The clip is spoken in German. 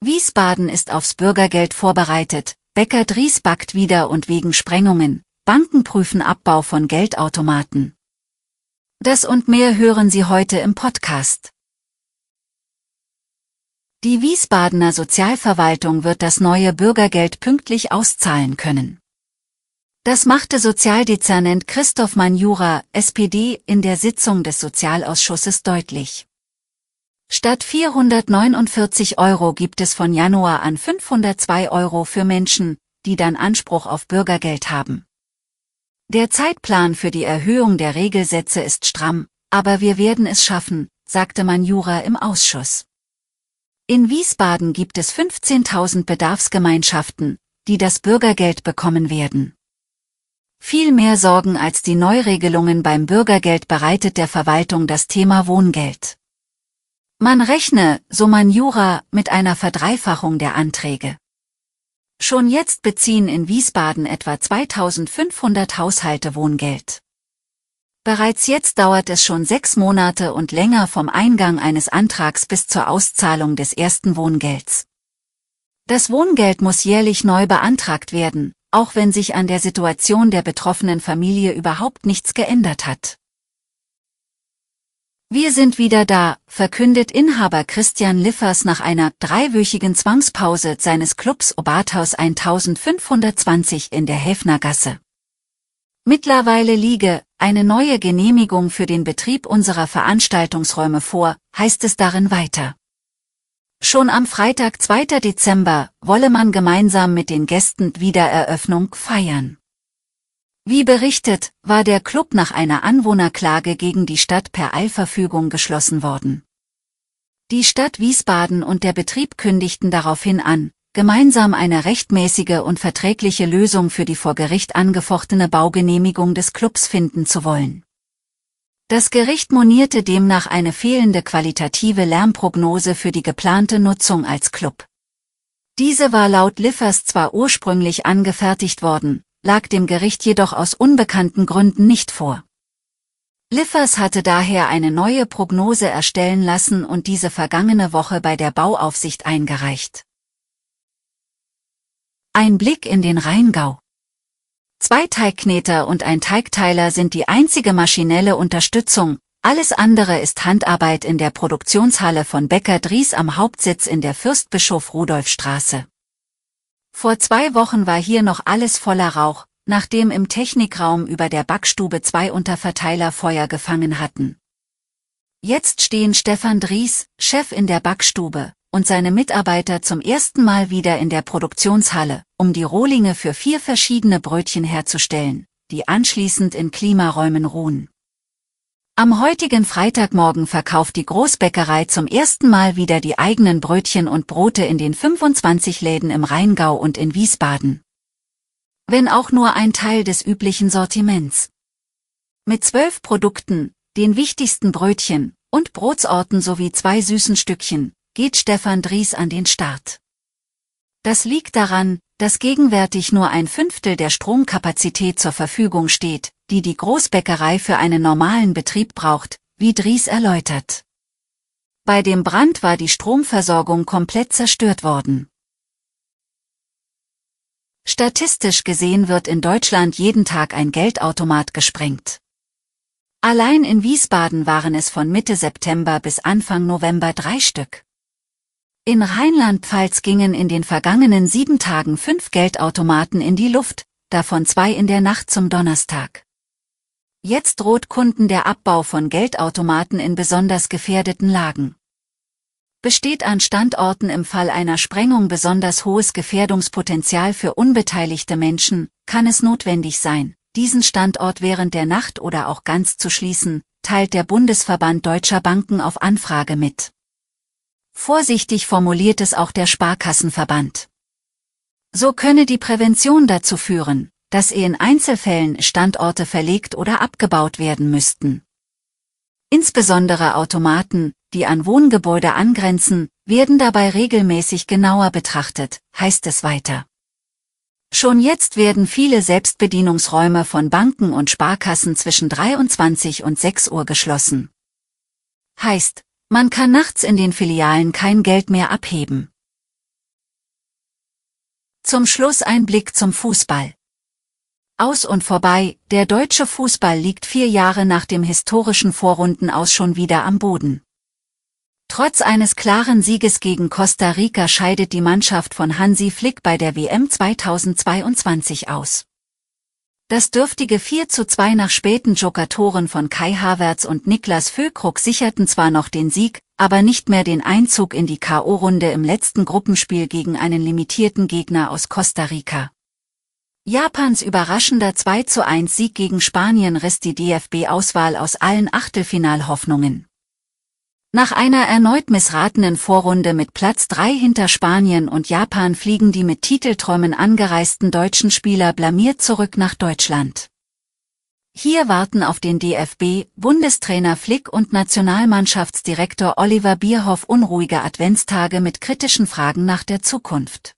Wiesbaden ist aufs Bürgergeld vorbereitet, Bäcker Dries backt wieder und wegen Sprengungen, Banken prüfen Abbau von Geldautomaten. Das und mehr hören Sie heute im Podcast. Die Wiesbadener Sozialverwaltung wird das neue Bürgergeld pünktlich auszahlen können. Das machte Sozialdezernent Christoph Manjura, SPD, in der Sitzung des Sozialausschusses deutlich. Statt 449 Euro gibt es von Januar an 502 Euro für Menschen, die dann Anspruch auf Bürgergeld haben. Der Zeitplan für die Erhöhung der Regelsätze ist stramm, aber wir werden es schaffen, sagte Manjura im Ausschuss. In Wiesbaden gibt es 15.000 Bedarfsgemeinschaften, die das Bürgergeld bekommen werden. Viel mehr Sorgen als die Neuregelungen beim Bürgergeld bereitet der Verwaltung das Thema Wohngeld. Man rechne, so Manjura, mit einer Verdreifachung der Anträge. Schon jetzt beziehen in Wiesbaden etwa 2500 Haushalte Wohngeld. Bereits jetzt dauert es schon sechs Monate und länger vom Eingang eines Antrags bis zur Auszahlung des ersten Wohngelds. Das Wohngeld muss jährlich neu beantragt werden, auch wenn sich an der Situation der betroffenen Familie überhaupt nichts geändert hat. Wir sind wieder da, verkündet Inhaber Christian Liffers nach einer dreiwöchigen Zwangspause seines Clubs Obathaus 1520 in der Häfnergasse. Mittlerweile liege eine neue Genehmigung für den Betrieb unserer Veranstaltungsräume vor, heißt es darin weiter. Schon am Freitag 2. Dezember wolle man gemeinsam mit den Gästen Wiedereröffnung feiern. Wie berichtet, war der Club nach einer Anwohnerklage gegen die Stadt per Eilverfügung geschlossen worden. Die Stadt Wiesbaden und der Betrieb kündigten daraufhin an, gemeinsam eine rechtmäßige und verträgliche Lösung für die vor Gericht angefochtene Baugenehmigung des Clubs finden zu wollen. Das Gericht monierte demnach eine fehlende qualitative Lärmprognose für die geplante Nutzung als Club. Diese war laut Liffers zwar ursprünglich angefertigt worden, lag dem Gericht jedoch aus unbekannten Gründen nicht vor. Liffers hatte daher eine neue Prognose erstellen lassen und diese vergangene Woche bei der Bauaufsicht eingereicht. Ein Blick in den Rheingau. Zwei Teigkneter und ein Teigteiler sind die einzige maschinelle Unterstützung, alles andere ist Handarbeit in der Produktionshalle von Becker Dries am Hauptsitz in der Fürstbischof Rudolf Straße. Vor zwei Wochen war hier noch alles voller Rauch, nachdem im Technikraum über der Backstube zwei Unterverteiler Feuer gefangen hatten. Jetzt stehen Stefan Dries, Chef in der Backstube, und seine Mitarbeiter zum ersten Mal wieder in der Produktionshalle, um die Rohlinge für vier verschiedene Brötchen herzustellen, die anschließend in Klimaräumen ruhen. Am heutigen Freitagmorgen verkauft die Großbäckerei zum ersten Mal wieder die eigenen Brötchen und Brote in den 25 Läden im Rheingau und in Wiesbaden. Wenn auch nur ein Teil des üblichen Sortiments. Mit zwölf Produkten, den wichtigsten Brötchen und Brotsorten sowie zwei süßen Stückchen, geht Stefan Dries an den Start. Das liegt daran, dass gegenwärtig nur ein Fünftel der Stromkapazität zur Verfügung steht, die die Großbäckerei für einen normalen Betrieb braucht, wie Dries erläutert. Bei dem Brand war die Stromversorgung komplett zerstört worden. Statistisch gesehen wird in Deutschland jeden Tag ein Geldautomat gesprengt. Allein in Wiesbaden waren es von Mitte September bis Anfang November drei Stück. In Rheinland-Pfalz gingen in den vergangenen sieben Tagen fünf Geldautomaten in die Luft, davon zwei in der Nacht zum Donnerstag. Jetzt droht Kunden der Abbau von Geldautomaten in besonders gefährdeten Lagen. Besteht an Standorten im Fall einer Sprengung besonders hohes Gefährdungspotenzial für unbeteiligte Menschen, kann es notwendig sein, diesen Standort während der Nacht oder auch ganz zu schließen, teilt der Bundesverband deutscher Banken auf Anfrage mit. Vorsichtig formuliert es auch der Sparkassenverband. So könne die Prävention dazu führen, dass in Einzelfällen Standorte verlegt oder abgebaut werden müssten. Insbesondere Automaten, die an Wohngebäude angrenzen, werden dabei regelmäßig genauer betrachtet, heißt es weiter. Schon jetzt werden viele Selbstbedienungsräume von Banken und Sparkassen zwischen 23 und 6 Uhr geschlossen. Heißt, man kann nachts in den Filialen kein Geld mehr abheben. Zum Schluss ein Blick zum Fußball. Aus und vorbei, der deutsche Fußball liegt vier Jahre nach dem historischen Vorrundenaus schon wieder am Boden. Trotz eines klaren Sieges gegen Costa Rica scheidet die Mannschaft von Hansi Flick bei der WM 2022 aus. Das dürftige 4 zu 2 nach späten Jokatoren von Kai Havertz und Niklas Füllkrug sicherten zwar noch den Sieg, aber nicht mehr den Einzug in die K.O.-Runde im letzten Gruppenspiel gegen einen limitierten Gegner aus Costa Rica. Japans überraschender 2 zu 1 Sieg gegen Spanien riss die DFB-Auswahl aus allen Achtelfinalhoffnungen. Nach einer erneut missratenen Vorrunde mit Platz 3 hinter Spanien und Japan fliegen die mit Titelträumen angereisten deutschen Spieler blamiert zurück nach Deutschland. Hier warten auf den DFB, Bundestrainer Flick und Nationalmannschaftsdirektor Oliver Bierhoff unruhige Adventstage mit kritischen Fragen nach der Zukunft.